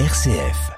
RCF.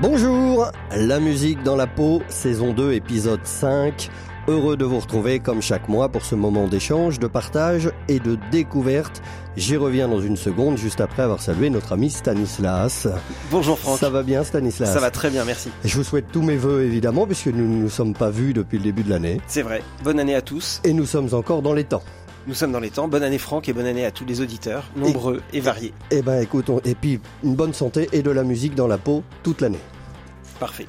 Bonjour, la musique dans la peau, saison 2, épisode 5. Heureux de vous retrouver comme chaque mois pour ce moment d'échange, de partage et de découverte. J'y reviens dans une seconde, juste après avoir salué notre ami Stanislas. Bonjour Franck. Ça va bien Stanislas Ça va très bien, merci. Je vous souhaite tous mes voeux évidemment, puisque nous ne nous sommes pas vus depuis le début de l'année. C'est vrai. Bonne année à tous. Et nous sommes encore dans les temps. Nous sommes dans les temps. Bonne année Franck et bonne année à tous les auditeurs, nombreux et, variés. Eh ben écoute, et puis une bonne santé et de la musique dans la peau toute l'année. Parfait.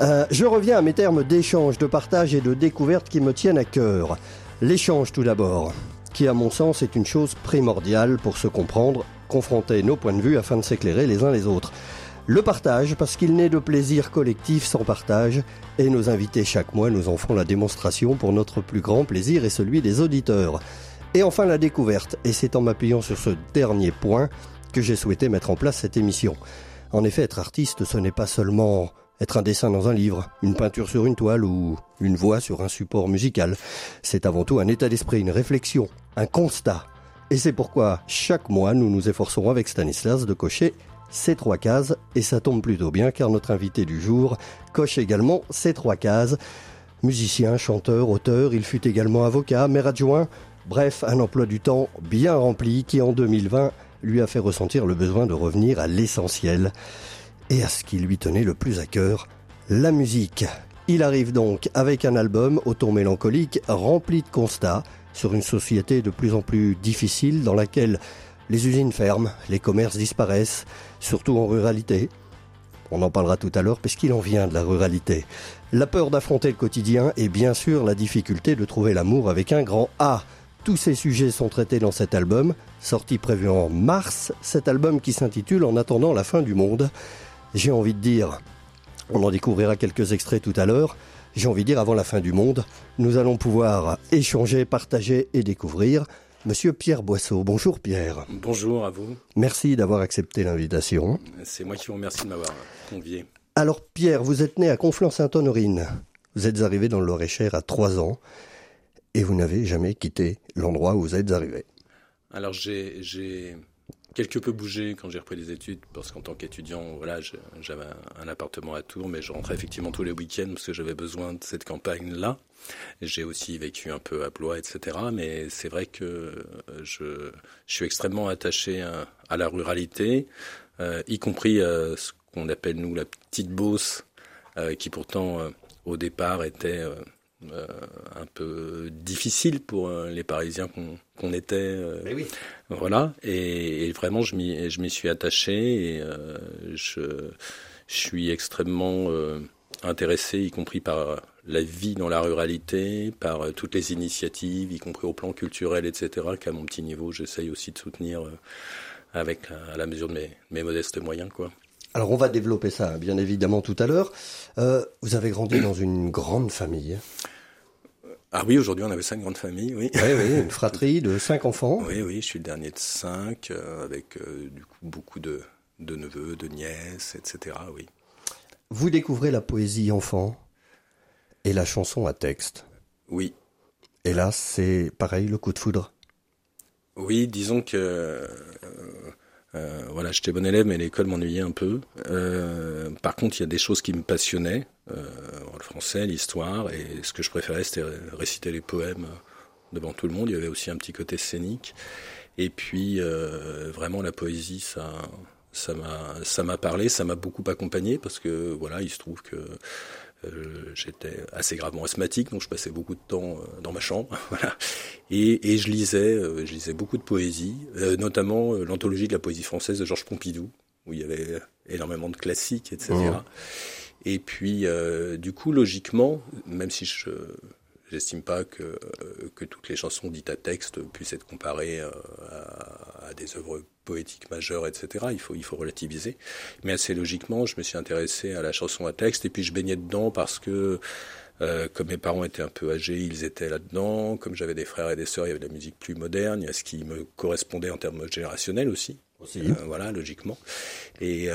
Euh, je reviens à mes termes d'échange, de partage et de découverte qui me tiennent à cœur. L'échange tout d'abord, qui à mon sens est une chose primordiale pour se comprendre, confronter nos points de vue afin de s'éclairer les uns les autres. Le partage, parce qu'il n'est de plaisir collectif sans partage, et nos invités chaque mois nous en font la démonstration pour notre plus grand plaisir et celui des auditeurs. Et enfin la découverte, et c'est en m'appuyant sur ce dernier point que j'ai souhaité mettre en place cette émission. En effet, être artiste, ce n'est pas seulement être un dessin dans un livre, une peinture sur une toile ou une voix sur un support musical. C'est avant tout un état d'esprit, une réflexion, un constat. Et c'est pourquoi chaque mois nous nous efforcerons avec Stanislas de cocher ces trois cases, et ça tombe plutôt bien car notre invité du jour coche également ces trois cases. Musicien, chanteur, auteur, il fut également avocat, maire adjoint, bref, un emploi du temps bien rempli qui en 2020 lui a fait ressentir le besoin de revenir à l'essentiel et à ce qui lui tenait le plus à cœur, la musique. Il arrive donc avec un album au ton mélancolique rempli de constats sur une société de plus en plus difficile dans laquelle les usines ferment, les commerces disparaissent, surtout en ruralité. On en parlera tout à l'heure puisqu'il en vient de la ruralité. La peur d'affronter le quotidien et bien sûr la difficulté de trouver l'amour avec un grand A. Tous ces sujets sont traités dans cet album, sorti prévu en mars, cet album qui s'intitule En attendant la fin du monde. J'ai envie de dire, on en découvrira quelques extraits tout à l'heure, j'ai envie de dire avant la fin du monde, nous allons pouvoir échanger, partager et découvrir Monsieur Pierre Boisseau. Bonjour Pierre. Bonjour à vous. Merci d'avoir accepté l'invitation. C'est moi qui vous remercie de m'avoir convié. Alors Pierre, vous êtes né à Conflans-Sainte-Honorine. Vous êtes arrivé dans le Loir-et-Cher à 3 ans et vous n'avez jamais quitté l'endroit où vous êtes arrivé. Alors j'ai quelque peu bougé quand j'ai repris les études, parce qu'en tant qu'étudiant, voilà, j'avais un appartement à Tours, mais je rentrais effectivement tous les week-ends parce que j'avais besoin de cette campagne-là. J'ai aussi vécu un peu à Blois, etc. Mais c'est vrai que euh, je, suis extrêmement attaché à, la ruralité, euh, y compris à ce qu'on appelle nous la petite Beauce, euh, qui pourtant au départ était euh, un peu difficile pour euh, les Parisiens qu'on était. Euh, oui. Voilà, et, vraiment je m'y suis attaché et je, je, suis extrêmement intéressé, y compris par la vie dans la ruralité, par toutes les initiatives, y compris au plan culturel, etc., qu'à mon petit niveau, j'essaye aussi de soutenir avec à la mesure de mes, mes modestes moyens, quoi. Alors on va développer ça bien évidemment tout à l'heure. Euh, vous avez grandi dans une grande famille. Ah oui, aujourd'hui on avait cinq grandes familles, oui. Oui, oui, une fratrie de cinq enfants. Oui, oui, je suis le dernier de cinq, euh, avec euh, du coup beaucoup de, de, neveux, de nièces, etc. Oui. Vous découvrez la poésie enfant et la chanson à texte. Oui. Et là, c'est pareil, le coup de foudre. Oui, disons que euh, voilà, j'étais bon élève, mais l'école m'ennuyait un peu. Euh, par contre, il y a des choses qui me passionnaient, euh, le français, l'histoire, et ce que je préférais, c'était réciter les poèmes devant tout le monde. Il y avait aussi un petit côté scénique. Et puis, euh, vraiment, la poésie, ça, ça m'a, ça m'a parlé, ça m'a beaucoup accompagné parce que voilà, il se trouve que euh, j'étais assez gravement asthmatique, donc je passais beaucoup de temps euh, dans ma chambre, voilà. Et, et je lisais, euh, je lisais beaucoup de poésie, notamment l'anthologie de la poésie française de Georges Pompidou, où il y avait énormément de classiques, etc. Et puis, du coup, logiquement, même si je J'estime pas que, que toutes les chansons dites à texte puissent être comparées à, à des œuvres poétique majeure, etc. Il faut, il faut relativiser. Mais assez logiquement, je me suis intéressé à la chanson à texte et puis je baignais dedans parce que euh, comme mes parents étaient un peu âgés, ils étaient là-dedans. Comme j'avais des frères et des sœurs, il y avait de la musique plus moderne. Il y a ce qui me correspondait en termes générationnels aussi. Aussi. voilà, logiquement. Et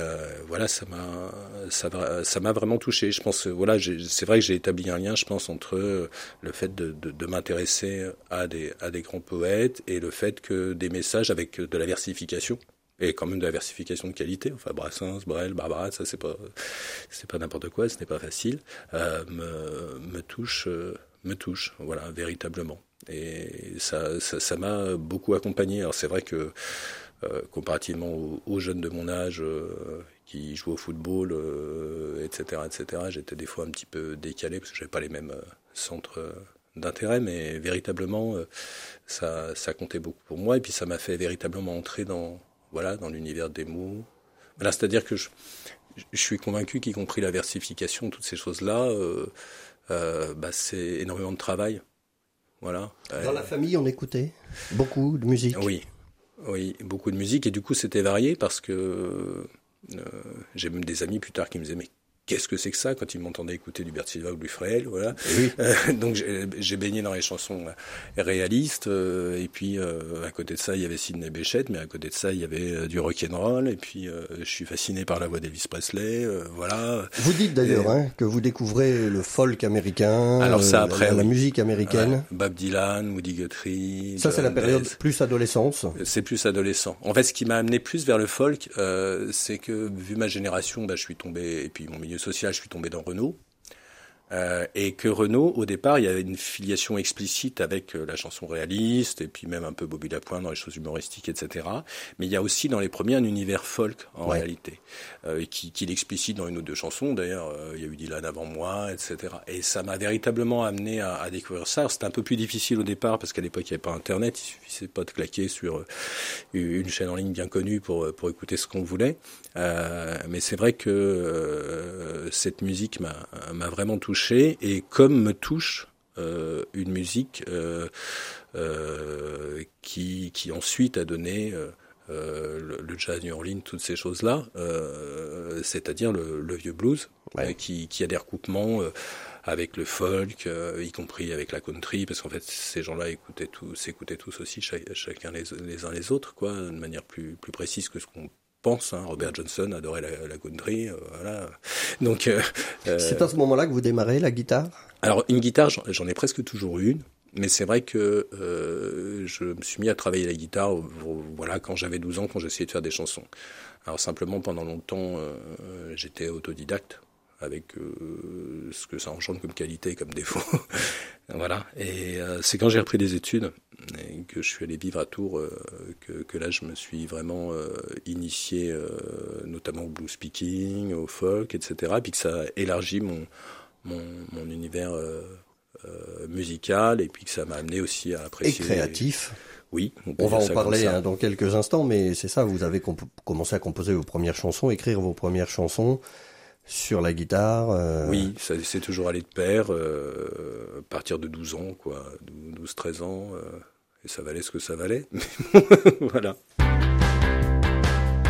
voilà, ça m'a, ça, ça m'a vraiment touché. Je pense, voilà, c'est vrai que j'ai établi un lien, je pense, entre le fait de, de, de m'intéresser à des, à des grands poètes et le fait que des messages avec de la versification et quand même de la versification de qualité. Enfin, Brassens, Brel, Barbara, ça c'est pas, c'est pas n'importe quoi, ce n'est pas facile. Euh, me, touche, euh, me touche, voilà, véritablement. Et ça, ça, m'a beaucoup accompagné. Alors c'est vrai que euh, comparativement aux, jeunes de mon âge qui jouent au football, etc., etc., j'étais des fois un petit peu décalé parce que j'avais pas les mêmes centres d'intérêt, mais véritablement, ça, ça comptait beaucoup pour moi. Et puis ça m'a fait véritablement entrer dans voilà, dans l'univers des mots. Voilà, c'est-à-dire que je, je, suis convaincu qu'y compris la versification, toutes ces choses-là, euh, euh, bah, c'est énormément de travail. Voilà. Dans la famille, on écoutait beaucoup de musique. Oui, oui, beaucoup de musique et du coup c'était varié parce que euh, j'ai même des amis plus tard qui me disaient mais qu'est-ce que c'est que ça quand ils m'entendaient écouter du Bert Silva ou du Fréhel, voilà. Oui. Euh, donc j'ai baigné dans les chansons euh, réalistes euh, et puis à côté de ça il y avait Sidney Bechet, mais à côté de ça il y avait du rock and roll et puis je suis fasciné par la voix d'Elvis Presley, voilà. Vous dites d'ailleurs hein, que vous découvrez le folk américain, alors ça après la, musique américaine, Bob Dylan, Woody Guthrie. Ça c'est la période plus adolescence. C'est plus adolescent. En fait ce qui m'a amené plus vers le folk, c'est que vu ma génération, bah, je suis tombé et puis mon milieu social, je suis tombé dans Renault. Euh, et que Renault, au départ, il y avait une filiation explicite avec euh, la chanson réaliste, et puis même un peu Bobby Lapointe dans les choses humoristiques, etc. Mais il y a aussi dans les premiers un univers folk, en réalité, euh, qui, qui l'explicite dans une ou deux chansons. D'ailleurs, il y a eu Dylan avant moi, etc. Et ça m'a véritablement amené à, à découvrir ça. C'était un peu plus difficile au départ, parce qu'à l'époque, il n'y avait pas Internet, il suffisait pas de claquer sur une chaîne en ligne bien connue pour, pour écouter ce qu'on voulait. Mais c'est vrai que cette musique m'a vraiment touché. Et comme me touche euh, une musique euh, euh, qui, qui ensuite a donné le, jazz New Orleans, toutes ces choses-là, c'est-à-dire le, vieux blues, qui, qui, a des recoupements avec le folk, y compris avec la country, parce qu'en fait ces gens-là écoutaient tous, s'écoutaient tous aussi chacun les, les, uns les autres, quoi, de manière plus, plus précise que ce qu'on pense. Hein. Robert Johnson adorait la, la country, euh, voilà. Donc euh, euh, c'est à ce moment-là que vous démarrez la guitare? Alors une guitare, j'en ai presque toujours une. Mais c'est vrai que je me suis mis à travailler la guitare, voilà, quand j'avais 12 ans, quand j'essayais de faire des chansons. Alors simplement, pendant longtemps, j'étais autodidacte avec euh, ce que ça engendre comme qualité et comme défaut. voilà. Et euh, c'est quand j'ai repris des études et que je suis allé vivre à Tours euh, que, que, là je me suis vraiment initié, notamment au blues speaking, au folk, etc. Et puis que ça a élargi mon, mon, mon univers musical et puis que ça m'a amené aussi à apprécier. Et créatif. Oui, on, on va en parler hein, dans quelques instants, mais c'est ça, vous avez commencé à composer vos premières chansons, écrire vos premières chansons sur la guitare euh... Oui, ça c'est toujours allé de pair, euh, à partir de 12 ans, quoi, 12-13 ans, euh, et ça valait ce que ça valait. voilà.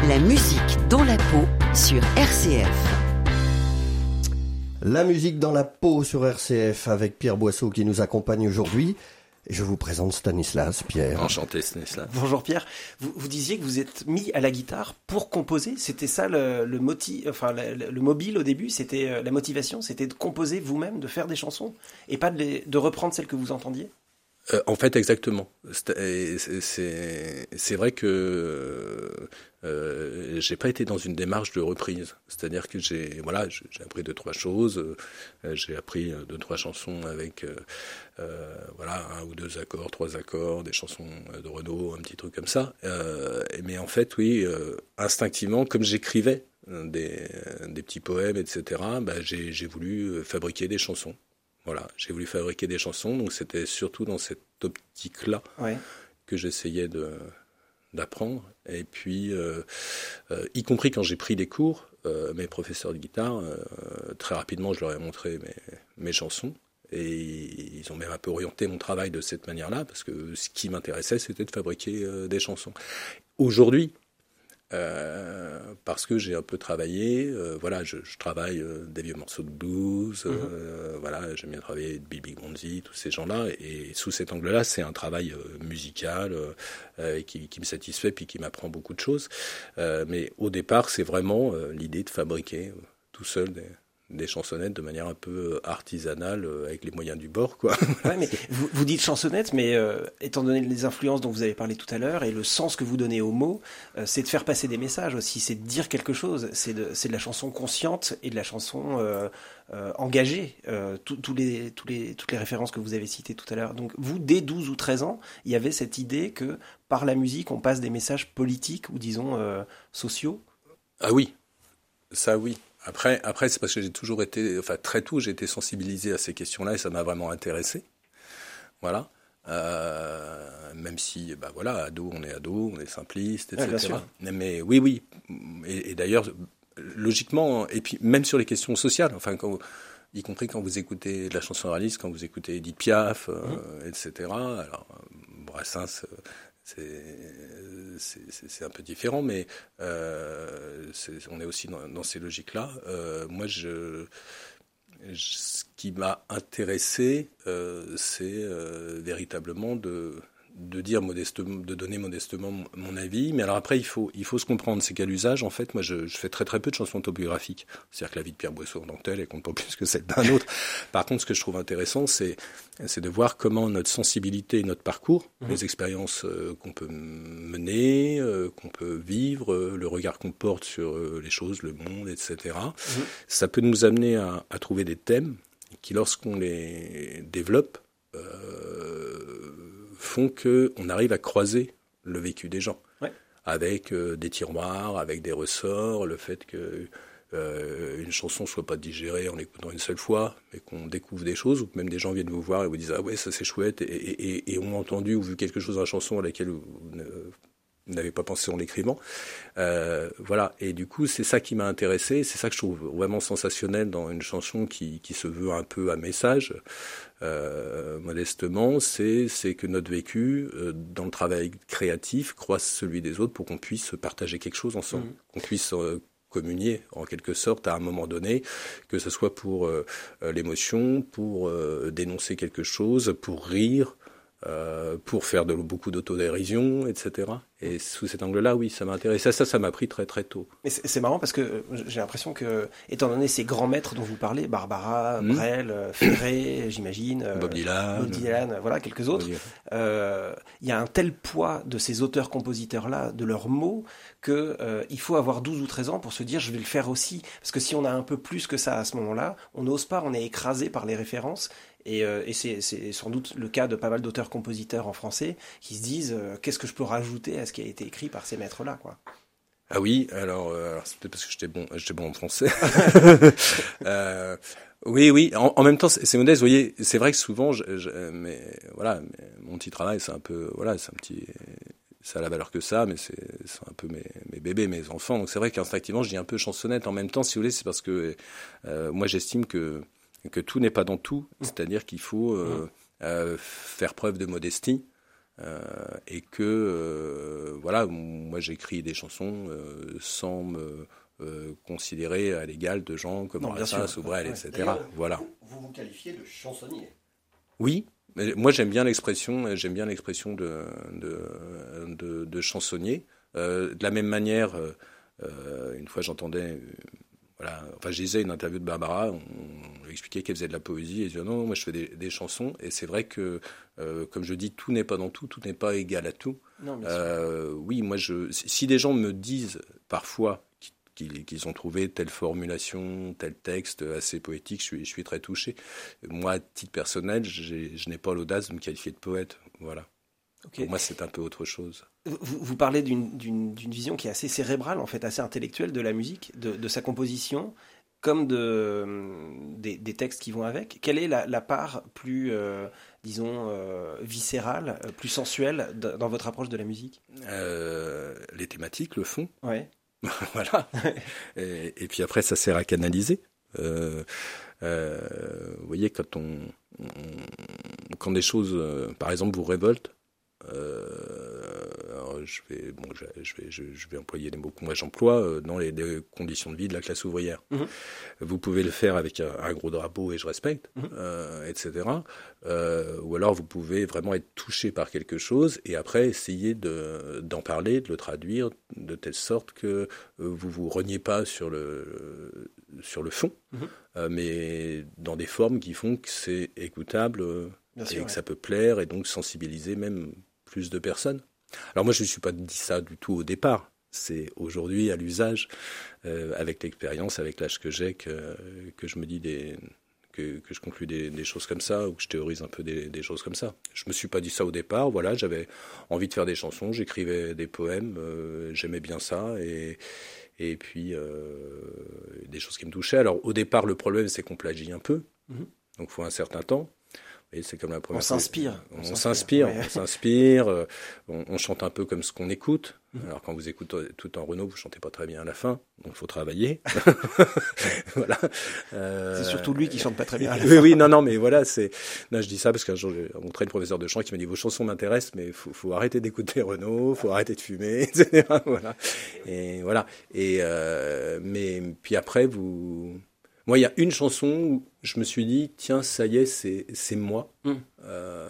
La musique dans la peau sur RCF. La musique dans la peau sur RCF avec Pierre Boisseau qui nous accompagne aujourd'hui. Je vous présente Stanislas, Pierre. Enchanté, Stanislas. Bonjour, Pierre. Vous, vous, disiez que vous êtes mis à la guitare pour composer. C'était ça le, le, enfin, le, mobile au début C'était euh, la motivation C'était de composer vous-même, de faire des chansons et pas de, les, de reprendre celles que vous entendiez? Euh, en fait, exactement. C'est vrai que euh, j'ai pas été dans une démarche de reprise. C'est-à-dire que j'ai voilà, j'ai appris deux trois choses. Euh, j'ai appris deux trois chansons avec euh, euh, voilà un ou deux accords, trois accords, des chansons de Renault, un petit truc comme ça. mais en fait, oui, instinctivement, comme j'écrivais des, des petits poèmes, etc. Bah, j'ai voulu fabriquer des chansons. Voilà, j'ai voulu fabriquer des chansons, donc c'était surtout dans cette optique-là que j'essayais de d'apprendre. Et puis, euh, euh, y compris quand j'ai pris des cours, euh, mes professeurs de guitare, très rapidement, je leur ai montré mes, mes chansons. Et ils ont même un peu orienté mon travail de cette manière-là, parce que ce qui m'intéressait, c'était de fabriquer des chansons. Aujourd'hui, euh, parce que j'ai un peu travaillé. Euh, voilà, je, je travaille euh, des vieux morceaux de blues. Mhm. Voilà, j'aime bien travailler de Bibi Gonzi, tous ces gens-là. Et sous cet angle-là, c'est un travail musical qui, qui, me satisfait puis qui m'apprend beaucoup de choses. mais au départ, c'est vraiment l'idée de fabriquer tout seul des, des chansonnettes de manière un peu artisanale euh, avec les moyens du bord quoi. Ouais, mais vous, vous dites chansonnette, mais euh, étant donné les influences dont vous avez parlé tout à l'heure et le sens que vous donnez aux mots, euh, c'est de faire passer des messages aussi, c'est de dire quelque chose, c'est de, de la chanson consciente et de la chanson euh, euh, engagée, euh, les, tous les, toutes les références que vous avez citées tout à l'heure. Donc vous, dès 12 ou 13 ans, il y avait cette idée que par la musique, on passe des messages politiques ou disons euh, sociaux? Ah oui, ça oui. Après, après c'est parce que j'ai toujours été, enfin très tôt, j'ai été sensibilisé à ces questions-là et ça m'a vraiment intéressé. Voilà. Euh, même si, bah voilà, ado, on est ado, on est simpliste, etc. mais, oui, oui. Et, et d'ailleurs, logiquement, et puis même sur les questions sociales, enfin, quand, y compris quand vous écoutez de la chanson réaliste, quand vous écoutez Edith Piaf, euh, Mmh. etc. Alors, euh, Brassens, c'est un peu différent, mais euh, on est aussi dans, ces logiques-là. Euh, moi, ce qui m'a intéressé, euh, c'est véritablement de, de dire modestement, de donner modestement mon- avis. Mais alors après, il faut, il faut se comprendre. C'est qu'à l'usage, en fait, moi, je, je fais très très peu de chansons autobiographiques. C'est-à-dire que la vie de Pierre Boisseau en tant que telle, elle compte pas plus que celle d'un autre. Par contre, ce que je trouve intéressant, c'est c'est de voir comment notre sensibilité, notre parcours, Mhm. les expériences euh, qu'on peut mener, euh, qu'on peut vivre, euh, le regard qu'on porte sur les choses, le monde, etc. Mhm. Ça peut nous amener à, à trouver des thèmes qui, lorsqu'on les développe, font que on arrive à croiser le vécu des gens, Ouais. avec euh, des tiroirs, avec des ressorts, le fait que euh, une chanson soit pas digérée en l'écoutant une seule fois, mais qu'on découvre des choses, ou que même des gens viennent vous voir et vous disent ah ouais ça c'est chouette et, et, et- et ont entendu ou vu quelque chose dans la chanson à laquelle vous ne- n'avez pas pensé en l'écrivant. Euh, voilà. Et du coup, c'est ça qui m'a intéressé. C'est ça que je trouve vraiment sensationnel dans une chanson qui, qui se veut un peu un message, euh, modestement. C'est, c'est que notre vécu, euh, dans le travail créatif, croise celui des autres pour qu'on puisse partager quelque chose ensemble, Mhm. qu'on puisse euh, communier en quelque sorte à un moment donné, que ce soit pour euh, l'émotion, pour euh, dénoncer quelque chose, pour rire, euh, pour faire de, beaucoup d'autodérision, etc. Et sous cet angle-là, oui, ça m'a intéressé. Ça, ça m'a pris très très tôt. Mais c'est marrant parce que euh, j'ai l'impression que, étant donné ces grands maîtres dont vous parlez, Barbara, Mhm. Brel, euh, Ferré, j'imagine, Bob Dylan. Bob Dylan, voilà, quelques autres, euh, il y a un tel poids de ces auteurs-compositeurs-là, de leurs mots, que euh, il faut avoir 12 ou 13 ans pour se dire je vais le faire aussi. Parce que si on a un peu plus que ça à ce moment-là, on n'ose pas, on est écrasé par les références. Et, euh, et c'est sans doute le cas de pas mal d'auteurs-compositeurs en français qui se disent euh, qu'est-ce que je peux rajouter à ce qui a été écrit par ces maîtres-là, quoi. Ah oui, alors, euh, alors c'est peut-être parce que j'étais bon, j'étais bon en français. Euh, oui, oui. En, en même temps, c'est modeste. Vous voyez, c'est vrai que souvent, je, je- mais voilà, mais mon petit travail, c'est un peu, voilà, c'est un petit, ça a la valeur que ça, mais c'est c'est un peu mes, mes bébés, mes enfants. Donc c'est vrai qu'instinctivement, je dis un peu chansonnette. En même temps, si vous voulez, c'est parce que euh, moi, j'estime que que tout n'est pas dans tout. C'est-à-dire qu'il faut euh, euh, faire preuve de modestie. Euh, et que voilà, moi j'écris des chansons sans me euh, considérer à l'égal de gens comme Brassens ou Brel, etc. Voilà. Vous vous qualifiez de chansonnier. Oui, mais moi j'aime bien l'expression, j'aime bien l'expression de, de, de, de chansonnier. Euh, de la même manière, euh, une fois j'entendais, voilà, enfin je lisais une interview de Barbara, on, on lui expliquait qu'elle faisait de la poésie, et elle disait non, moi je fais des, des chansons, et c'est vrai que, euh, comme je dis, tout n'est pas dans tout, tout n'est pas égal à tout. Non. Euh, oui, moi, je, si des gens me disent parfois qu'ils ont trouvé telle formulation, tel texte assez poétique, je suis, je suis très touché. Moi, à titre personnel, je n'ai pas l'audace de me qualifier de poète. Voilà. Pour moi, c'est un peu autre chose. Vous, vous parlez d'une- vision qui est assez cérébrale, en fait, assez intellectuelle de la musique, de, de sa composition, comme de, des, des textes qui vont avec. Quelle est la, la part plus, euh, disons, euh, viscérale, euh, plus sensuelle dans votre approche de la musique? Euh, les thématiques, le fond, Ouais. voilà. Et, et puis après, ça sert à canaliser. Vous voyez, quand on, on- quand des choses, par exemple, vous révoltent, alors, je vais, bon, je, vais, je, vais employer les mots que moi j'emploie dans les, conditions de vie de la classe ouvrière. Mhm. Vous pouvez le faire avec un, gros drapeau et je respecte, mhm. etc. ou alors vous pouvez vraiment être touché par quelque chose et après essayer d'en parler, de le traduire de telle sorte que vous vous reniez pas sur le sur le fond, mhm. mais dans des formes qui font que c'est écoutable et que ça peut plaire et donc sensibiliser même plus de personnes. Alors moi je ne suis pas dit ça du tout au départ. C'est aujourd'hui à l'usage, euh, avec l'expérience, avec l'âge que j'ai, que, que je me dis des, que, que, je conclue des, des, choses comme ça ou que je théorise un peu des, des, choses comme ça. Je me suis pas dit ça au départ. Voilà, j'avais envie de faire des chansons, j'écrivais des poèmes, euh, j'aimais bien ça et et puis euh, des choses qui me touchaient. Alors au départ, le problème c'est qu'on plagie un peu, mm-hmm. donc il faut un certain temps c'est comme la première. On s'inspire. On s'inspire, on s'inspire. Euh, on, chante un peu comme ce qu'on écoute. Mhm. Alors quand vous écoutez tout en Renault, vous chantez pas très bien à la fin, donc il faut travailler. voilà. Euh... C'est surtout lui qui chante pas très bien. À la oui, oui, non, non, mais voilà, c'est. Non, je dis ça parce qu'un jour j'ai rencontré le professeur de chant qui m'a dit vos chansons m'intéressent, mais faut, faut arrêter d'écouter Renault, faut arrêter de fumer, etc. voilà. Et voilà. Et euh, mais puis après vous moi, il y a une chanson où je me suis dit, tiens, ça y est, c'est moi. Euh,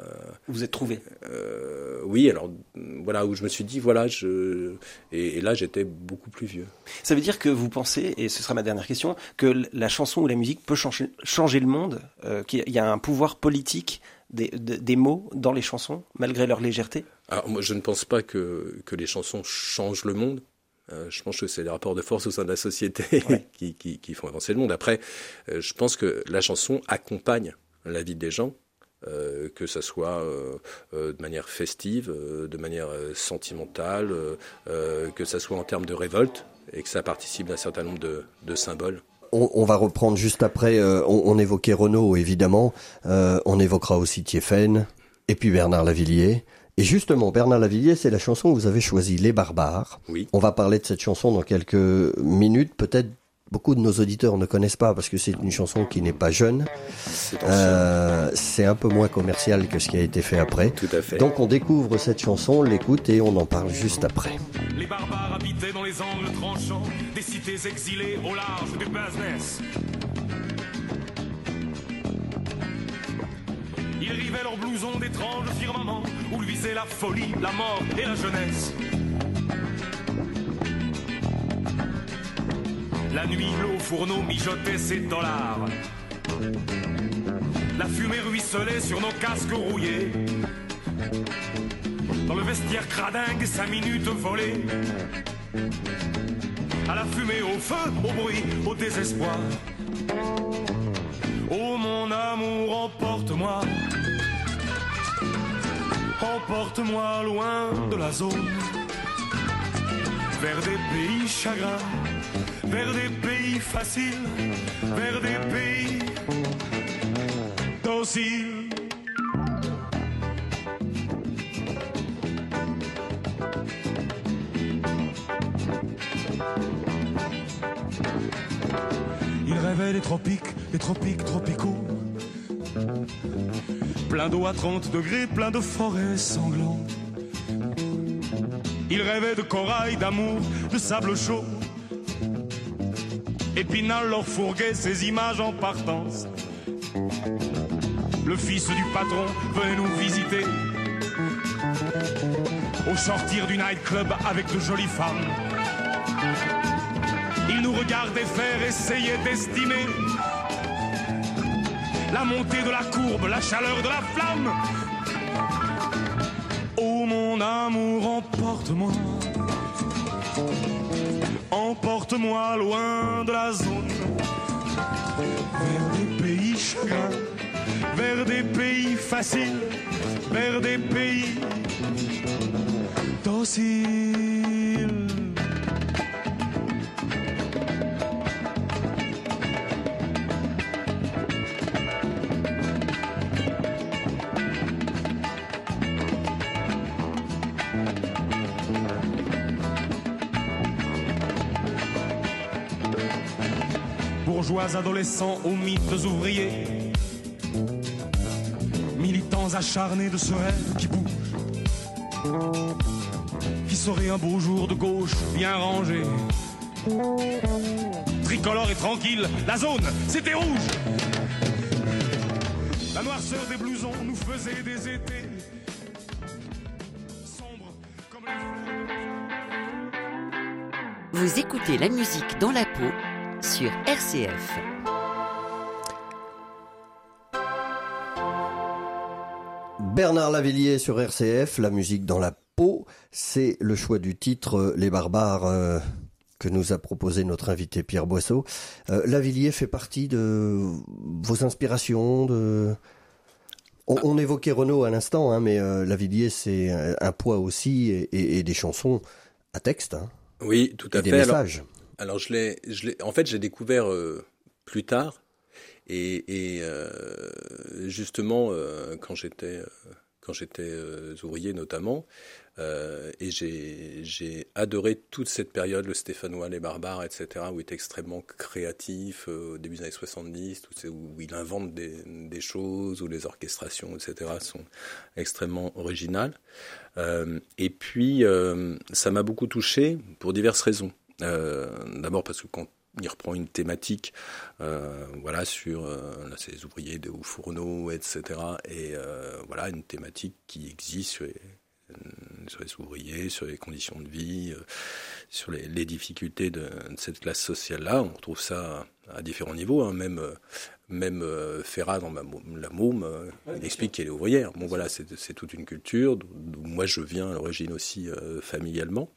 Vous êtes trouvé euh, Oui, alors voilà, où je me suis dit, voilà, je... Et, là, j'étais beaucoup plus vieux. Ça veut dire que vous pensez, et ce sera ma dernière question, que la chanson ou la musique peut changer, changer le monde, euh, qu'il y a un pouvoir politique des, des, mots dans les chansons, malgré leur légèreté? Alors, moi, je ne pense pas que, que les chansons changent le monde. Euh, je pense que c'est les rapports de force au sein de la société qui, qui, qui, font avancer le monde. Après, euh, je pense que la chanson accompagne la vie des gens, euh, que ce soit de manière festive, de manière sentimentale, que ce soit en termes de révolte, et que ça participe d'un certain nombre de, de symboles. On, on, va reprendre juste après, on, on, évoquait Renault évidemment, on évoquera aussi Thiéphène, et puis Bernard Lavillier. Et justement, Bernard Lavillier, c'est la chanson que vous avez choisie, Les Barbares. Oui. On va parler de cette chanson dans quelques minutes. Peut-être beaucoup de nos auditeurs ne connaissent pas parce que c'est une chanson qui n'est pas jeune. Euh, c'est un peu moins commercial que ce qui a été fait après. Tout à fait. Donc on découvre cette chanson, on l'écoute et on en parle juste après. Les barbares habitaient dans les angles tranchants des cités exilées au large du business. Ils rivaient leurs blousons d'étranges firmaments où luisait la folie, la mort et la jeunesse. La nuit, l'eau fourneau mijotait ses dollars. La fumée ruisselait sur nos casques rouillés. Dans le vestiaire cradingue, sa minute volée. À la fumée, au feu, au bruit, au désespoir. Oh mon amour, emporte-moi. Emporte-moi loin de la zone. Vers des pays chagrins, vers des pays faciles, vers des pays dociles. Il rêvait des tropiques des tropiques tropicaux. Plein d'eau à 30 degrés, plein de forêts sanglantes. Il rêvait de corail, d'amour, de sable chaud. Épinal leur fourguait ses images en partance. Le fils du patron venait nous visiter. Au sortir du nightclub avec de jolies femmes. Il nous regardait faire, essayer d'estimer la montée de la courbe, la chaleur de la flamme. Oh mon amour, emporte-moi. Emporte-moi loin de la zone. Vers des pays chagrins, vers des pays faciles, vers des pays dociles. Adolescents aux mythes ouvriers, militants acharnés de ce rêve qui bouge. qui serait un beau jour de gauche bien rangé. Tricolore et tranquille, la zone, c'était rouge. La noirceur des blousons nous faisait des étés Vous écoutez la musique dans la peau sur RCF. Bernard Lavillier sur RCF, la musique dans la peau, c'est le choix du titre euh, Les Barbares euh, que nous a proposé notre invité Pierre Boisseau. Euh, Lavillier fait partie de vos inspirations de... On, on évoquait Renaud à l'instant, hein, mais euh, Lavillier c'est un, un poids aussi et, et- et des chansons à texte hein, Oui, tout à et des fait. Messages. alors je l'ai, je l'ai, en fait, j'ai découvert euh, plus tard, et, euh, justement euh, quand j'étais, quand j'étais ouvrier notamment, et j'ai, adoré toute cette période, le Stéphanois, les barbares, etc., où il est extrêmement créatif au début des années 70, tout c'est- où il invente des, des choses, où les orchestrations, etc., sont extrêmement originales. Et puis, ça m'a beaucoup touché pour diverses raisons. Euh, D'abord parce que quand il reprend une thématique, euh, voilà, sur euh, là, les ouvriers de Fourneau, etc. Et euh, voilà, une thématique qui existe sur les, sur les ouvriers, sur les conditions de vie, euh, sur les, les difficultés de, de cette classe sociale-là. On retrouve ça à différents niveaux, hein, même euh, même euh, Ferrat dans ma, la môme, euh, il explique qu'elle est ouvrière. Bon voilà, c'est toute une culture d'où moi je viens à l'origine aussi euh, familialement.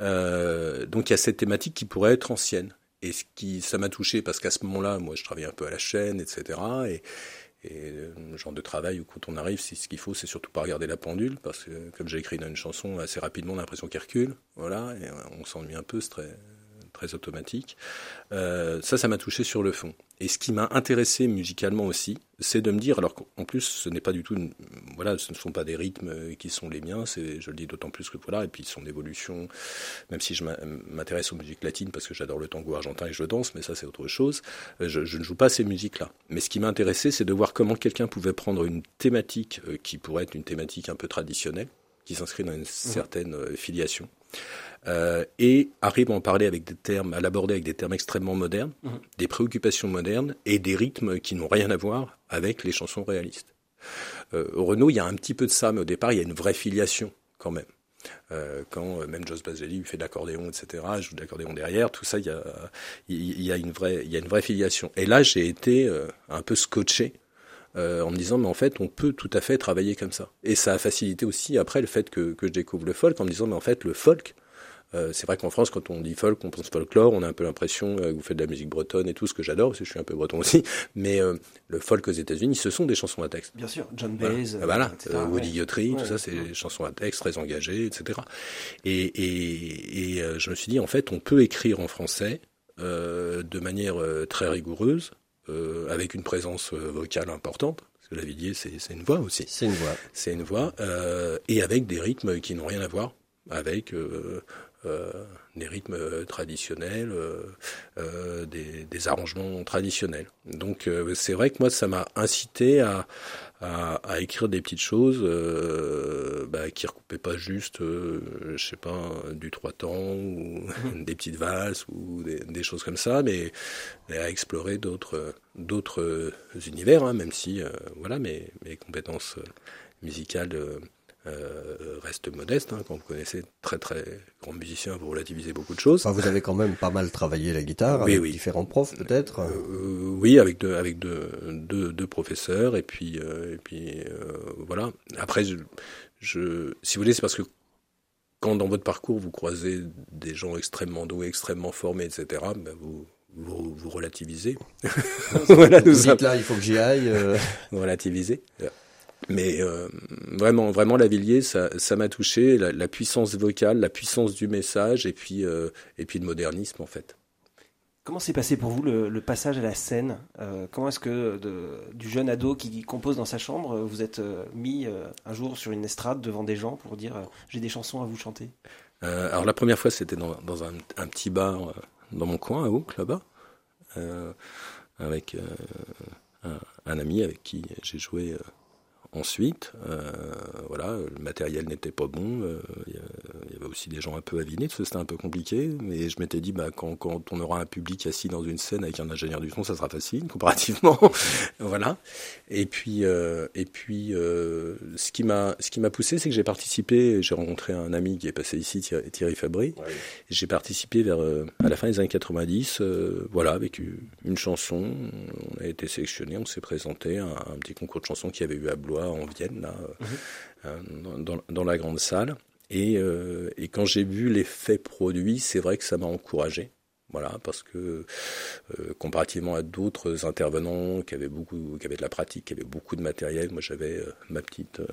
Euh, donc il y a cette thématique qui pourrait être ancienne. Et ce qui, ça m'a touché parce qu'à ce moment-là, moi, je travaillais un peu à la chaîne, etc. Et, et le genre de travail où quand on arrive, ce qu'il faut, c'est surtout pas regarder la pendule parce que, comme j'ai écrit dans une chanson, assez rapidement, on a l'impression qu'elle recule. Voilà, et on s'ennuie un peu, c'est très, très automatique. Euh, ça, ça m'a touché sur le fond. Et ce qui m'a intéressé musicalement aussi, c'est de me dire, alors qu'en plus, ce n'est pas du tout, une- voilà, ce ne sont pas des rythmes qui sont les miens. C'est, je le dis d'autant plus que voilà, et puis ils sont d'évolution. Même si je m'intéresse aux musiques latines parce que j'adore le tango argentin et je danse, mais ça c'est autre chose. euh, Je, je ne joue pas ces musiques-là. Mais ce qui m'a intéressé, c'est de voir comment quelqu'un pouvait prendre une thématique euh, qui pourrait être une thématique un peu traditionnelle, qui s'inscrit dans une certaine euh, filiation, euh, et arrive à en parler avec des termes, à l'aborder avec des termes extrêmement modernes, Mhm. des préoccupations modernes et des rythmes qui n'ont rien à voir avec les chansons réalistes. Euh, au Renault, il y a un petit peu de ça, mais au départ, il y a une vraie filiation quand même. Euh, quand même Joss Baselli fait de l'accordéon, etc., joue de l'accordéon derrière, tout ça, il y a, il y a une vraie, il y a une vraie filiation. Et là, j'ai été un peu scotché euh, en me disant, mais en fait, on peut tout à fait travailler comme ça. Et ça a facilité aussi après le fait que, que je découvre le folk en me disant, mais en fait, le folk, euh, c'est vrai qu'en France, quand on dit folk, on pense folklore, on a un peu l'impression euh, que vous faites de la musique bretonne et tout, ce que j'adore, parce que je suis un peu breton aussi. Mais euh, le folk aux États-Unis, ce sont des chansons à texte. Bien sûr, John Baez, voilà. Woody ouais. Guthrie, tout ça, c'est ouais. des chansons à texte très engagées, etc. Et, et, et je me suis dit, en fait, on peut écrire en français de manière très rigoureuse, euh, avec une présence euh, vocale importante, parce que la c'est une voix aussi. C'est une voix. C'est une voix, euh, et avec des rythmes qui n'ont rien à voir avec euh, des rythmes euh, traditionnels, euh, euh, des, des arrangements traditionnels. Donc euh, c'est vrai que moi, ça m'a incité à, à, à écrire des petites choses euh, bah, qui recoupaient pas juste, euh, je sais pas, du trois temps ou des petites valses ou des, des choses comme ça, mais, mais à explorer d'autres d'autres univers, hein, même si euh, voilà, mes, mes compétences euh, musicales euh, euh, restent modestes. Hein, quand vous connaissez très très grands musiciens, vous relativisez beaucoup de choses. Enfin, vous avez quand même pas mal travaillé la guitare Oui, avec oui. différents profs peut-être. Euh, oui, avec deux, avec deux, deux, deux professeurs et puis euh, et puis euh, voilà. Après, je, je, si vous voulez, c'est parce que quand dans votre parcours vous croisez des gens extrêmement doués, extrêmement formés, etc., ben vous, vous vous relativisez. voilà, Vous dites là, il faut que j'y aille. euh, relativiser. Mais euh, vraiment, vraiment, Lavillier, ça, ça m'a touché, la, la puissance vocale, la puissance du message, et puis, euh, et puis le modernisme en fait. Comment s'est passé pour vous le, le passage à la scène Euh, Comment est-ce que de- du jeune ado qui compose dans sa chambre, vous êtes mis un jour sur une estrade devant des gens pour dire j'ai des chansons à vous chanter? Alors la première fois, c'était dans, dans un, un petit bar dans mon coin à Oak, là-bas, avec un, un ami avec qui j'ai joué ensuite. Euh, voilà, le matériel n'était pas bon, euh, il y y avait aussi des gens un peu avinés, parce que c'était un peu compliqué. Mais je m'étais dit, bah, quand, quand, on aura un public assis dans une scène avec un ingénieur du son, ça sera facile comparativement. voilà. Et puis, euh, et puis, ce qui m'a, ce qui m'a poussé, c'est que j'ai participé. J'ai rencontré un ami qui est passé ici, Thierry, Fabry. J'ai participé vers à la fin des années 90, voilà, avec une chanson. On a été sélectionné, on s'est présenté à un, petit concours de chansons qui avait eu à Blois en Vienne, là, mhm. dans, dans, la grande salle. Et, et quand j'ai vu l'effet produit, c'est vrai que ça m'a encouragé. Voilà, parce que euh, comparativement à d'autres intervenants qui avaient beaucoup, qui avaient de la pratique, qui avaient beaucoup de matériel, moi j'avais euh, ma petite euh,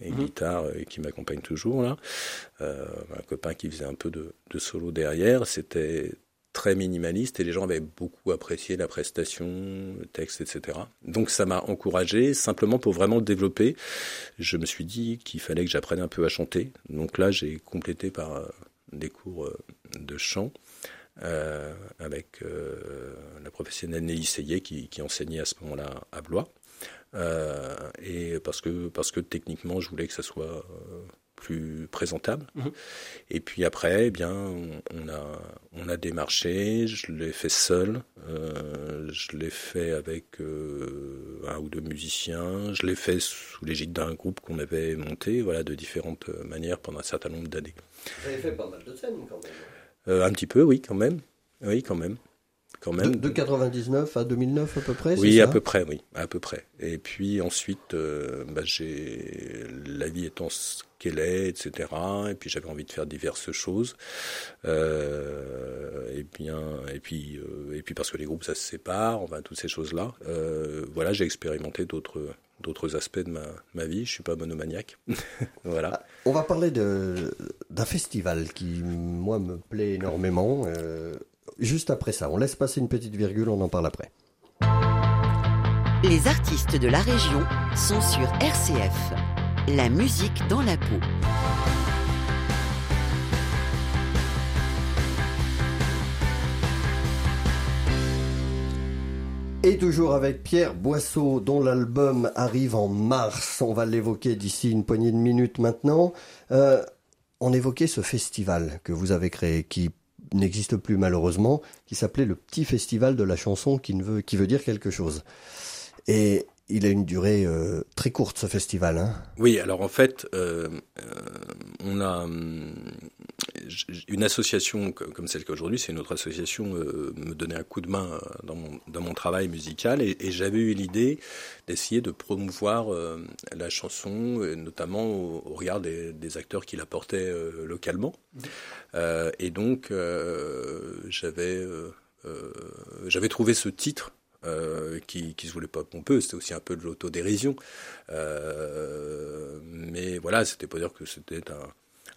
mhm. guitare qui m'accompagne toujours là, un copain qui faisait un peu de, de solo derrière, c'était très minimaliste et les gens avaient beaucoup apprécié la prestation, le texte, etc. Donc ça m'a encouragé simplement pour vraiment développer. Je me suis dit qu'il fallait que j'apprenne un peu à chanter. Donc là j'ai complété par des cours de chant. Euh, avec euh, la professionnelle Nelly Seyé qui, enseignait à ce moment-là à Blois. Euh, et parce que, parce que techniquement, je voulais que ça soit plus présentable. Mhm. Et puis après, eh bien, on a, on a démarché, je l'ai fait seul, je l'ai fait avec un ou deux musiciens, je l'ai fait sous l'égide d'un groupe qu'on avait monté, voilà, de différentes manières pendant un certain nombre d'années. Vous avez fait pas mal de scènes quand même. Euh, un petit peu, oui, quand même. Oui, quand même. Quand même. De, 99 à 2009 à peu près Oui, à peu près, oui, à peu près. Et puis ensuite, euh, bah, j'ai la vie étant ce qu'elle est, etc. Et puis j'avais envie de faire diverses choses. Euh, et bien, et puis, et puis parce que les groupes ça se sépare, enfin toutes ces choses-là. voilà, j'ai expérimenté d'autres d'autres aspects de ma, ma, vie. Je suis pas monomaniaque. voilà. Ah, on va parler d'un festival qui, moi, me plaît énormément. Euh, juste après ça, on laisse passer une petite virgule, on en parle après. Les artistes de la région sont sur RCF. La musique dans la peau. Et toujours avec Pierre Boisseau, dont l'album arrive en mars. On va l'évoquer d'ici une poignée de minutes maintenant. Euh, on évoquait ce festival que vous avez créé, qui n'existe plus malheureusement, qui s'appelait le Petit Festival de la chanson, qui, ne veut, qui veut dire quelque chose. Et il a une durée euh, très courte, ce festival. Hein oui, alors en fait, euh, euh on a hum, une association comme celle qu'aujourd'hui, c'est une autre association, euh, me donnait un coup de main dans mon, dans mon travail musical et, et j'avais eu l'idée d'essayer de promouvoir la chanson, notamment au, regard des, des, acteurs qui la portaient localement. Mmh. et donc, j'avais j'avais trouvé ce titre euh, qui, qui se voulait pas pompeux, c'était aussi un peu de l'autodérision. Euh, mais voilà, c'était pour dire que c'était un,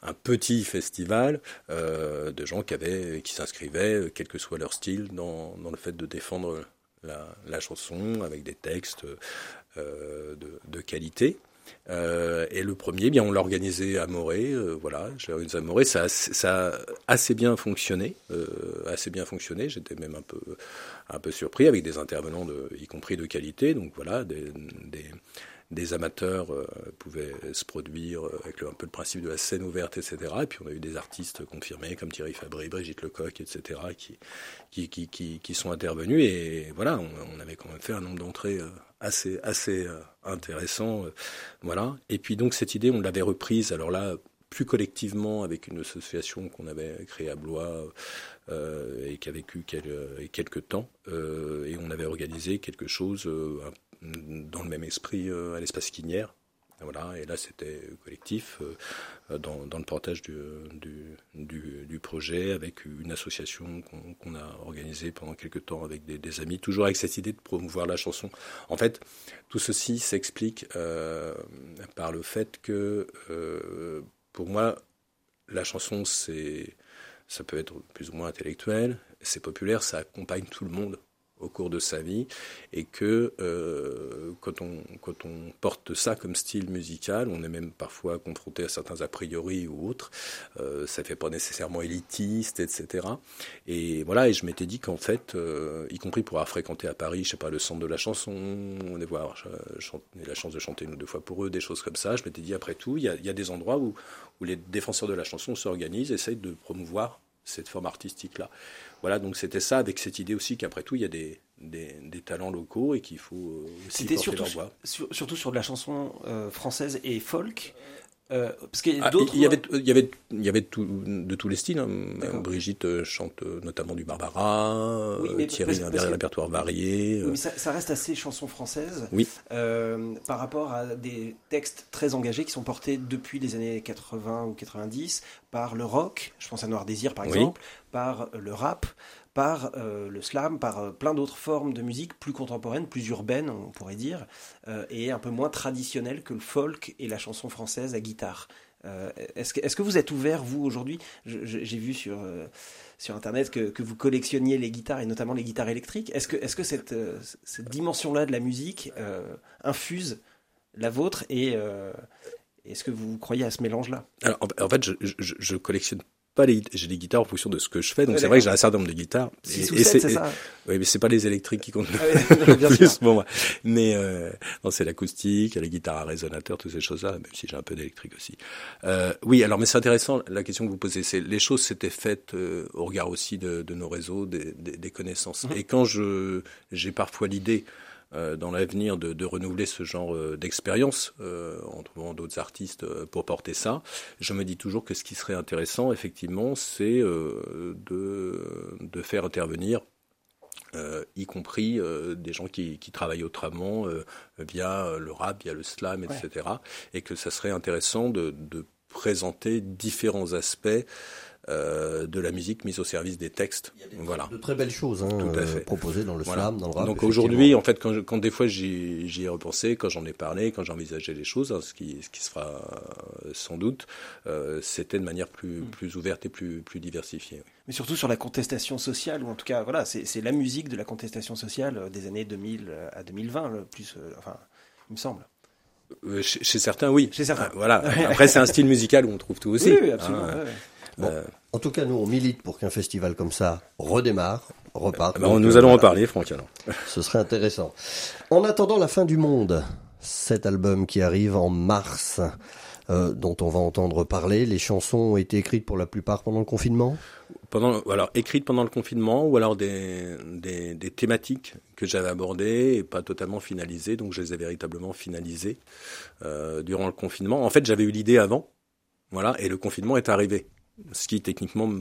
un, petit festival euh, de gens qui avaient, qui s'inscrivaient, quel que soit leur style, dans, dans le fait de défendre la, chanson avec des textes euh, de, qualité. Euh, et le premier, bien, on l'a organisé à Morée, euh, voilà, j'ai organisé à Morée, ça, ça a assez bien fonctionné, euh, assez bien fonctionné. J'étais même un peu, un peu surpris avec des intervenants, y compris de qualité. Donc voilà, des, des amateurs euh, pouvaient se produire avec un peu le principe de la scène ouverte, etc. Et puis on a eu des artistes confirmés comme Thierry Fabry, Brigitte Lecoq, etc. qui, qui, qui, qui, sont intervenus. Et voilà, on, avait quand même fait un nombre d'entrées assez, assez euh, intéressant. Euh, voilà. Et puis donc cette idée, on l'avait reprise. Alors là, plus collectivement avec une association qu'on avait créée à Blois euh, et qui a vécu quelques, temps. Euh, et on avait organisé quelque chose euh, dans le même esprit à l'espace Quinière, voilà, et là c'était collectif euh, dans, le portage du, du, projet avec une association qu'on a organisée pendant quelques temps avec des, amis, toujours avec cette idée de promouvoir la chanson. En fait, tout ceci s'explique euh, par le fait que euh, pour moi, la chanson, ça peut être plus ou moins intellectuel, c'est populaire, ça accompagne tout le monde au cours de sa vie et que euh, quand on, quand on porte ça comme style musical, on est même parfois confronté à certains a priori ou autres. Euh, ça fait pas nécessairement élitiste, etc. Et voilà, et je m'étais dit qu'en fait, euh, y compris pour avoir fréquenté à Paris, je sais pas, le centre de la chanson, on est voir, j'ai la chance de chanter une ou deux fois pour eux, des choses comme ça. Je m'étais dit, après tout, il y a, y a, des endroits où, où les défenseurs de la chanson s'organisent, essayent de promouvoir cette forme artistique-là. Voilà, donc c'était ça, avec cette idée aussi qu'après tout, il y a des, des, des talents locaux et qu'il faut euh, aussi C'était surtout, sur, surtout sur de la chanson euh, française et folk. Euh, parce qu'il ah, il y avait, il y avait, il y avait tout, de tous les styles. Hein. Brigitte chante notamment du Barbara. Oui, Thierry a un répertoire varié. Oui, mais ça, ça, reste assez chanson française. Oui. Euh, par rapport à des textes très engagés qui sont portés depuis les années 80 ou 90 par le rock. Je pense à Noir Désir par exemple, par le rap, par euh, le slam, par euh, plein d'autres formes de musique plus contemporaines, plus urbaines, on pourrait dire, euh, et un peu moins traditionnelles que le folk et la chanson française à guitare. Est-ce que, est que, vous êtes ouvert, vous, aujourd'hui? J'ai vu sur, sur Internet que, que, vous collectionniez les guitares, et notamment les guitares électriques. Est-ce que, est -ce que cette, cette dimension-là de la musique infuse la vôtre et est-ce que vous croyez à ce mélange-là? En fait, je collectionne pas les, j'ai des guitares en fonction de ce que je fais, donc c'est vrai que j'ai un certain nombre de guitaires. et, c'est ça. Oui, mais c'est pas les électriques qui comptent le plus pour moi. Mais euh, non, c'est l'acoustique, les guitares à résonateur, toutes ces choses-là, même si j'ai un peu d'électrique aussi. Euh, oui, alors mais c'est intéressant la question que vous posez. C'est les choses s'étaient faites euh, au regard aussi de, de nos réseaux, des, des, des connaissances. Mm-hmm. Et quand je j'ai parfois l'idée dans l'avenir de, de, renouveler ce genre euh, d'expérience euh, en trouvant d'autres artistes pour porter ça. Je me dis toujours que ce qui serait intéressant, effectivement, c'est de, de faire intervenir euh, y compris euh, des gens qui, qui travaillent autrement euh, via le rap, via le slam, etc. Et que ça serait intéressant de, de présenter différents aspects euh, de la musique mise au service des textes. Il y a voilà. De très belles choses hein, proposées dans le slam, dans le rap. Donc aujourd'hui, en fait, quand, quand des fois j'y ai repensé, quand j'en ai parlé, quand j'ai envisagé les choses, hein, ce, qui, ce qui se fera euh, sans doute, euh, c'était de manière plus, mm. plus ouverte et plus, plus diversifiée. Oui. Mais surtout sur la contestation sociale, ou en tout cas, voilà, c'est la musique de la contestation sociale des années 2000 à 2020, le plus, enfin, il me semble. Chez, chez, certains, oui. Chez certains. voilà. Après, c'est un style musical où on trouve tout aussi. Oui, oui absolument. Hein. Ouais, Bon, euh... En tout cas, nous, on milite pour qu'un festival comme ça redémarre, reparte. Eh ben, nous allons en parler, Franck. Alors. Ce serait intéressant. En attendant la fin du monde, cet album qui arrive en mars, euh, dont on va entendre parler, les chansons ont été écrites pour la plupart pendant le confinement? Pendant, alors écrites pendant le confinement ou alors des, des, des thématiques que j'avais abordées et pas totalement finalisées, donc je les ai véritablement finalisées euh, durant le confinement. En fait, j'avais eu l'idée avant, voilà, et le confinement est arrivé ce qui techniquement,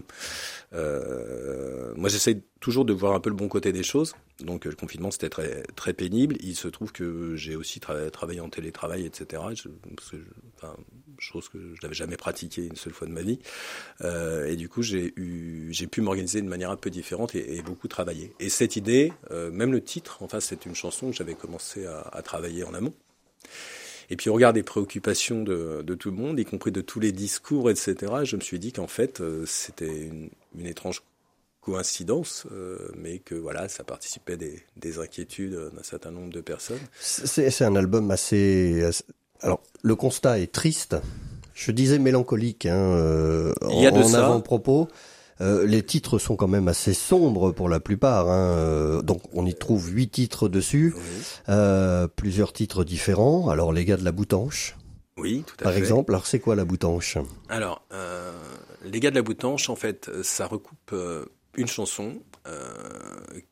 euh, moi j'essaie toujours de voir un peu le bon côté des choses. Donc le confinement c'était très très pénible. Il se trouve que j'ai aussi tra travaillé en télétravail, etc. Je, que enfin, chose que je n'avais jamais pratiqué une seule fois de ma vie. Euh, et du coup j'ai eu j'ai pu m'organiser de manière un peu différente et, beaucoup travailler. Et cette idée, euh, même le titre, enfin c'est une chanson que j'avais commencé à travailler en amont. Et puis, au regard des préoccupations de, de, tout le monde, y compris de tous les discours, etc., je me suis dit qu'en fait, euh, c'était une, une, étrange coïncidence, euh, mais que voilà, ça participait des, des inquiétudes d'un certain nombre de personnes. C'est un album assez. Alors, le constat est triste. Je disais mélancolique hein, euh, Il y a de en ça. avant-propos. Euh, les titres sont quand même assez sombres pour la plupart. Hein. Euh, donc on y trouve huit titres dessus, euh, plusieurs titres différents. Alors les gars de la Boutanche. Oui, tout à par fait. exemple. Alors c'est quoi la Boutanche? Alors euh, les gars de la Boutanche, en fait, ça recoupe une chanson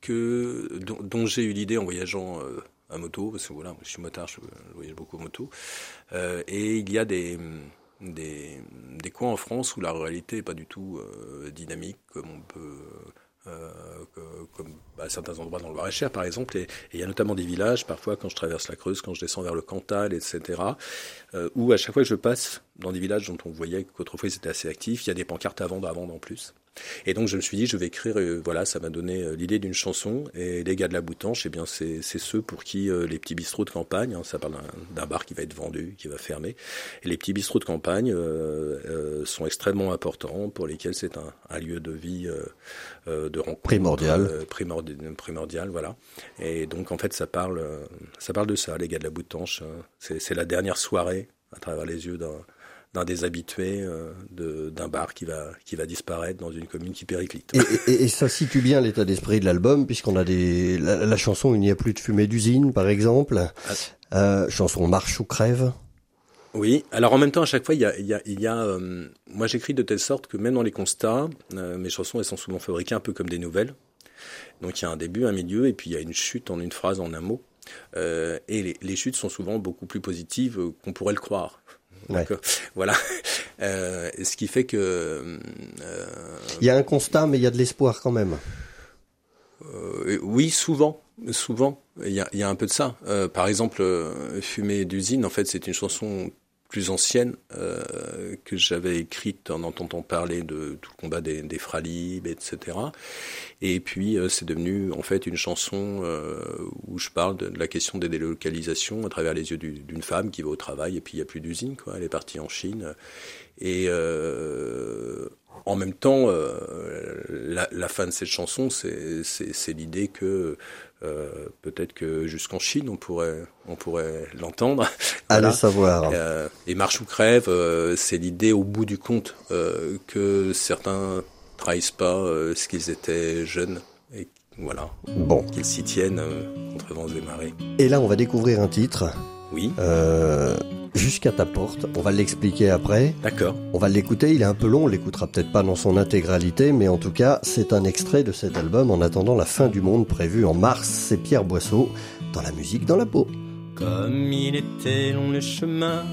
que dont, dont j'ai eu l'idée en voyageant à moto, parce que voilà, je suis motard, je, je voyage beaucoup en moto, et il y a des des, coins en France où la réalité n'est pas du tout euh, dynamique comme on peut euh, comme à certains endroits dans le Loir-et-Cher par exemple. Et il y a notamment des villages parfois quand je traverse la Creuse quand je descends vers le Cantal etc euh, où à chaque fois que je passe dans des villages dont on voyait qu'autrefois ils étaient assez actifs il y a des pancartes à vendre à vendre en plus Et donc je me suis dit, je vais écrire, euh, voilà, ça m'a donné euh, l'idée d'une chanson. Et les gars de la Boutanche, eh bien, c'est ceux pour qui euh, les petits bistrots de campagne, hein, ça parle d'un bar qui va être vendu, qui va fermer. Et les petits bistrots de campagne sont extrêmement importants, pour lesquels c'est un, un, lieu de vie de rencontre primordial, primordial, primordial, voilà. Et donc en fait, ça parle, ça parle de ça, les gars de la Boutanche. Hein. C'est la dernière soirée à travers les yeux d'un d'un des habitués euh, d'un bar qui va qui va disparaître dans une commune qui périclite. Et, et, ça situe bien l'état d'esprit de l'album puisqu'on a des la, chanson il n'y a plus de fumée d'usine par exemple, ah. euh, chanson marche ou crève. Oui, alors en même temps à chaque fois il y a il y a, il y a euh, moi j'écris de telle sorte que même dans les constats euh, mes chansons elles sont souvent fabriquées un peu comme des nouvelles. Donc il y a un début, un milieu et puis il y a une chute en une phrase en un mot. et les, les chutes sont souvent beaucoup plus positives qu'on pourrait le croire. Voilà. Euh, ce qui fait que. Euh, il y a un constat, mais il y a de l'espoir quand même. Euh, oui, souvent, souvent, il y a, il y a un peu de ça. Euh, par exemple, Fumée d'usine, en fait, c'est une chanson plus ancienne euh, que j'avais écrite en entendant parler de tout le combat des, des Fralib, etc. Et puis euh, c'est devenu en fait une chanson euh, où je parle de, la question des délocalisations à travers les yeux d'une femme qui va au travail et puis il n'y a plus d'usine, quoi. Elle est partie en Chine. Et en même temps, la, la, fin de cette chanson, c'est l'idée que euh, peut-être que jusqu'en Chine, on pourrait, on pourrait l'entendre. Allez savoir. Euh, et marche ou crève, euh, c'est l'idée au bout du compte que certains trahissent pas ce qu'ils étaient jeunes et voilà. Bon. Qu'ils s'y tiennent contre vents et marées. Et là, on va découvrir un titre. Oui. Euh, jusqu'à ta porte. On va l'expliquer après. D'accord. On va l'écouter. Il est un peu long. On l'écoutera peut-être pas dans son intégralité, mais en tout cas, c'est un extrait de cet album en attendant la fin du monde prévue en mars. C'est Pierre Boisseau dans la musique dans la peau. Comme il était long le chemin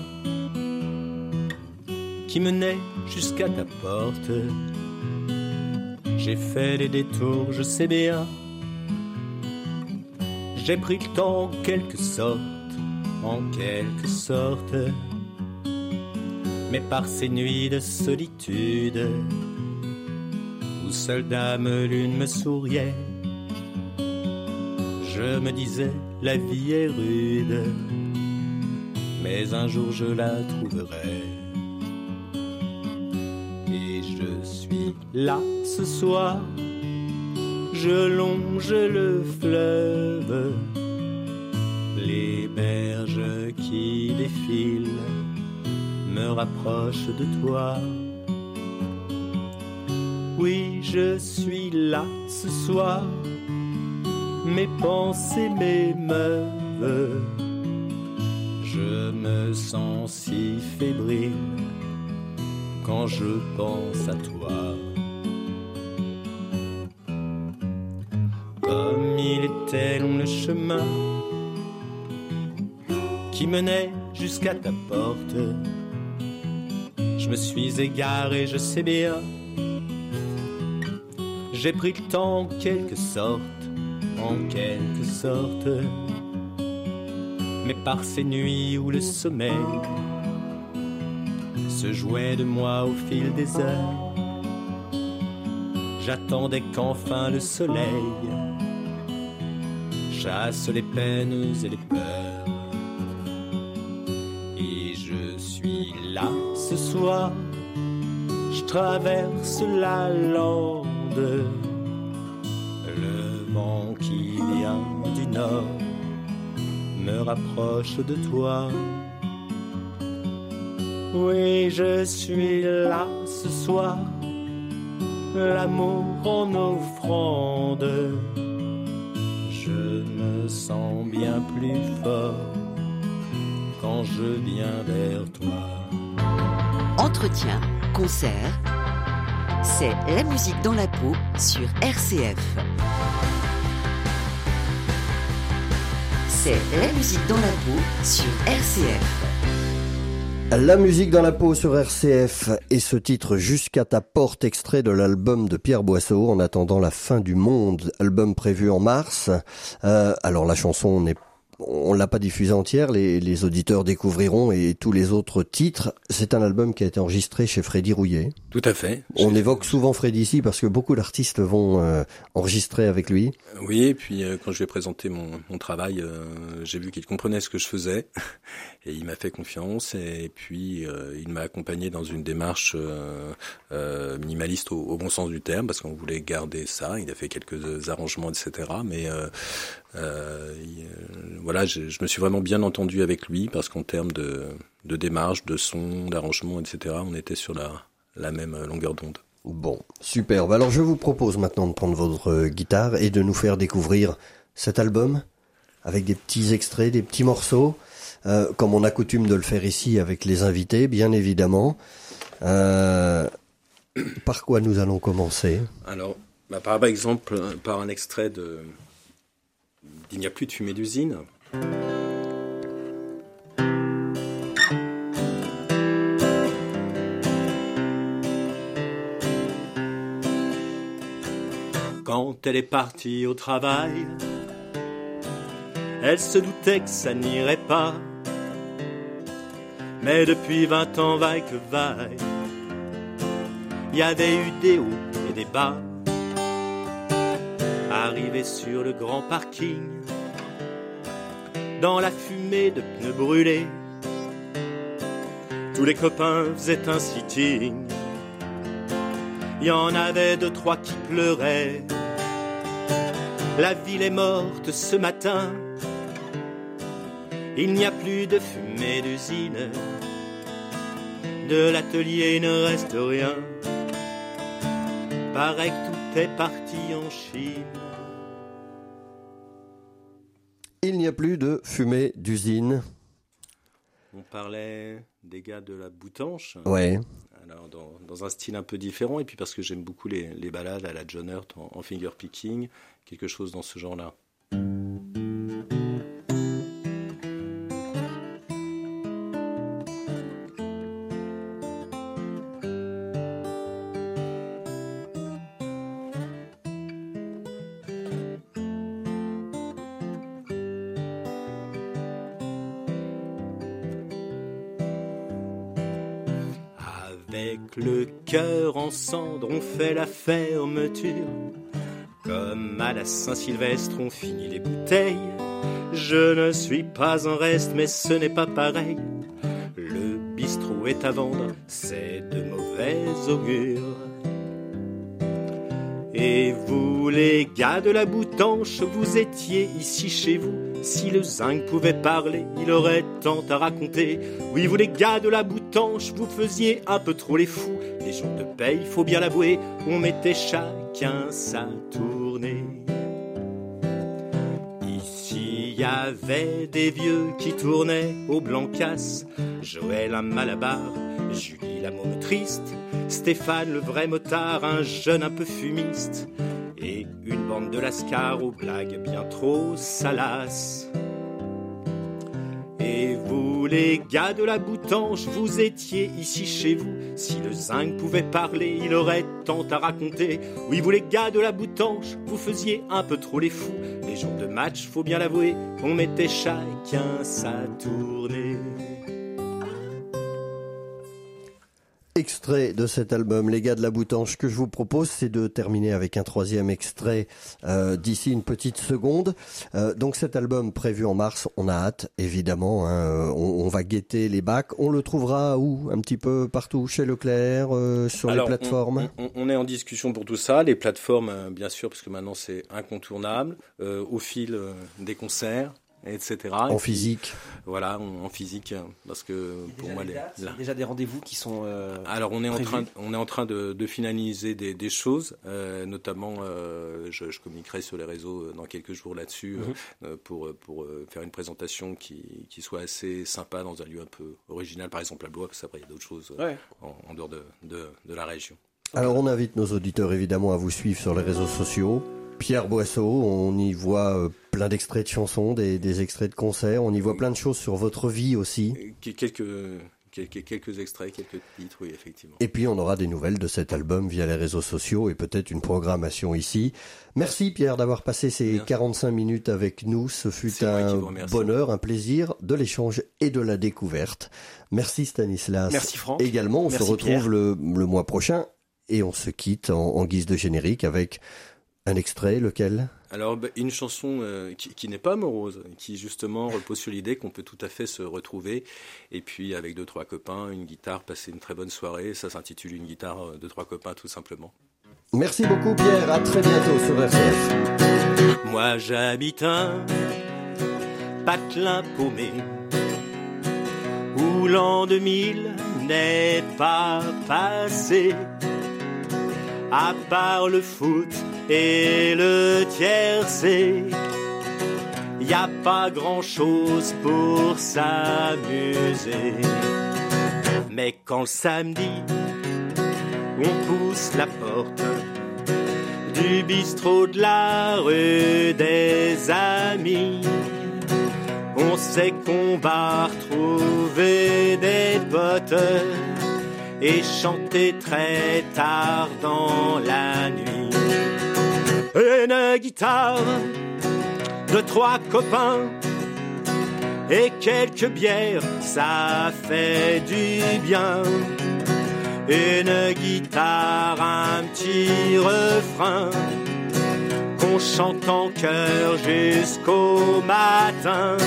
qui menait jusqu'à ta porte. J'ai fait des détours, je sais bien. J'ai pris le temps en quelque sorte en quelque sorte. Mais par ces nuits de solitude, où seule dame lune me souriait, je me disais la vie est rude, mais un jour je la trouverai. Et je suis là ce soir, je longe le fleuve les berges qui défilent me rapprochent de toi. Oui, je suis là ce soir, mes pensées m'émeuvent. Je me sens si fébrile quand je pense à toi. Comme il était long le chemin qui menait jusqu'à ta porte. Je me suis égaré, je sais bien. J'ai pris le temps en quelque sorte, en quelque sorte. Mais par ces nuits où le sommeil se jouait de moi au fil des heures, j'attendais qu'enfin le soleil chasse les peines et les peurs. Ce soir, je traverse la lande. Le vent qui vient du nord me rapproche de toi. Oui, je suis là ce soir, l'amour en offrande. Je me sens bien plus fort quand je viens vers toi. Entretien, concert, c'est la musique dans la peau sur RCF. C'est la musique dans la peau sur RCF. La musique dans la peau sur RCF et ce titre Jusqu'à ta porte extrait de l'album de Pierre Boisseau en attendant la fin du monde, album prévu en mars. Euh, alors la chanson n'est on l'a pas diffusé entière, les, les auditeurs découvriront et tous les autres titres. C'est un album qui a été enregistré chez Freddy Rouillet. Tout à fait. On évoque souvent Freddy ici parce que beaucoup d'artistes vont euh, enregistrer avec lui. Oui, et puis euh, quand je lui ai présenté mon, mon travail, euh, j'ai vu qu'il comprenait ce que je faisais et il m'a fait confiance et puis il m'a accompagné dans une démarche minimaliste au, au, bon sens du terme parce qu'on voulait garder ça. Il a fait quelques arrangements, etc. Mais euh, voilà, je, je, me suis vraiment bien entendu avec lui parce qu'en termes de, de, démarche, de son, d'arrangement, etc., on était sur la, la même longueur d'onde. Bon, superbe. Alors je vous propose maintenant de prendre votre guitare et de nous faire découvrir cet album avec des petits extraits, des petits morceaux, euh, comme on a coutume de le faire ici avec les invités, bien évidemment. Euh, par quoi nous allons commencer? Alors, bah, par exemple, par un extrait de il n'y a plus de fumée d'usine. Quand elle est partie au travail, elle se doutait que ça n'irait pas. Mais depuis vingt ans, vaille que vaille, il y avait eu des hauts et des bas. Arrivé sur le grand parking, dans la fumée de pneus brûlés, tous les copains faisaient un sitting. Il y en avait deux, trois qui pleuraient. La ville est morte ce matin. Il n'y a plus de fumée d'usine. De l'atelier il ne reste rien. Paraît que tout est parti en Chine. N'y a plus de fumée d'usine. On parlait des gars de la Boutanche. Ouais. Alors dans, dans, un style un peu différent, et puis parce que j'aime beaucoup les, les, balades à la John Hurt en, en finger picking, quelque chose dans ce genre-là. En on fait la fermeture. Comme à la Saint-Sylvestre, on finit les bouteilles. Je ne suis pas un reste, mais ce n'est pas pareil. Le bistrot est à vendre, c'est de mauvais augure. Et vous, les gars de la boutanche, vous étiez ici chez vous. Si le zinc pouvait parler, il aurait tant à raconter. Oui, vous les gars de la boutanche, vous faisiez un peu trop les fous. Les jours de paye, faut bien l'avouer, on mettait chacun sa tournée. Ici y avait des vieux qui tournaient au Blancas. Joël un malabar, Julie la triste, Stéphane le vrai motard, un jeune un peu fumiste une bande de lascars aux blagues bien trop salaces. Et vous, les gars de la boutanche, vous étiez ici chez vous. Si le zinc pouvait parler, il aurait tant à raconter. Oui, vous, les gars de la boutanche, vous faisiez un peu trop les fous. Les jours de match, faut bien l'avouer, on mettait chacun sa tournée. Extrait de cet album, Les gars de la Boutanche. Ce que je vous propose, c'est de terminer avec un troisième extrait euh, d'ici une petite seconde. Euh, donc cet album prévu en mars, on a hâte, évidemment. Hein, on, on, va guetter les bacs. On le trouvera où? Un petit peu partout, chez Leclerc, euh, sur Alors, les plateformes? on, on, on, est en discussion pour tout ça. Les plateformes, euh, bien sûr, parce que maintenant c'est incontournable. Euh, au fil des concerts etc. En et physique. Puis, voilà, en, en, physique, parce que pour moi, les, dates, là, déjà des rendez-vous qui sont. Euh, Alors, on est prévus. en train, on est en train de, de finaliser des, des choses, euh, notamment, euh, je, je, communiquerai sur les réseaux dans quelques jours là-dessus Mhm. mm -hmm. pour pour faire une présentation qui, qui soit assez sympa dans un lieu un peu original, par exemple à Blois, parce qu'après il y a d'autres choses ouais. en, en, dehors de, de, de la région. Alors, on invite nos auditeurs évidemment à vous suivre sur les réseaux sociaux. Pierre Boisseau, on y voit euh, plein d'extraits de chansons, des, des, extraits de concerts, on y voit plein de choses sur votre vie aussi. Quelques, quelques extraits, quelques titres, oui, effectivement. Et puis on aura des nouvelles de cet album via les réseaux sociaux et peut-être une programmation ici. Merci Pierre d'avoir passé ces 45 minutes avec nous. Ce fut un bonheur, un plaisir de l'échange et de la découverte. Merci Stanislas. Merci Franck. Également, on se retrouve le, mois prochain et on se quitte en guise de générique avec un extrait, lequel? Alors, bah, une chanson euh, qui, n'est pas morose, qui justement repose sur l'idée qu'on peut tout à fait se retrouver, et puis avec deux, trois copains, une guitare, passer une très bonne soirée. Ça s'intitule Une guitare euh, de trois copains, tout simplement. Merci beaucoup, Pierre. À très bientôt sur RCF. Moi, j'habite un patelin paumé, où l'an 2000 n'est pas passé, à part le foot et le tiercé. Y a pas grand chose pour s'amuser. Mais quand le samedi, on pousse la porte du bistrot de la rue des amis, on sait qu'on va retrouver des potes et chanter très tard dans la nuit une guitare de trois copains et quelques bières, ça fait du bien. Une guitare, un petit refrain qu'on chante en chœur jusqu'au matin.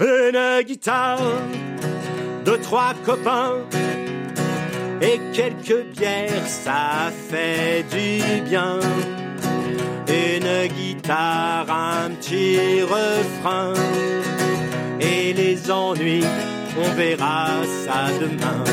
Une guitare de trois copains et quelques bières, ça fait du bien une guitare, un petit refrain. Et les ennuis, on verra ça demain.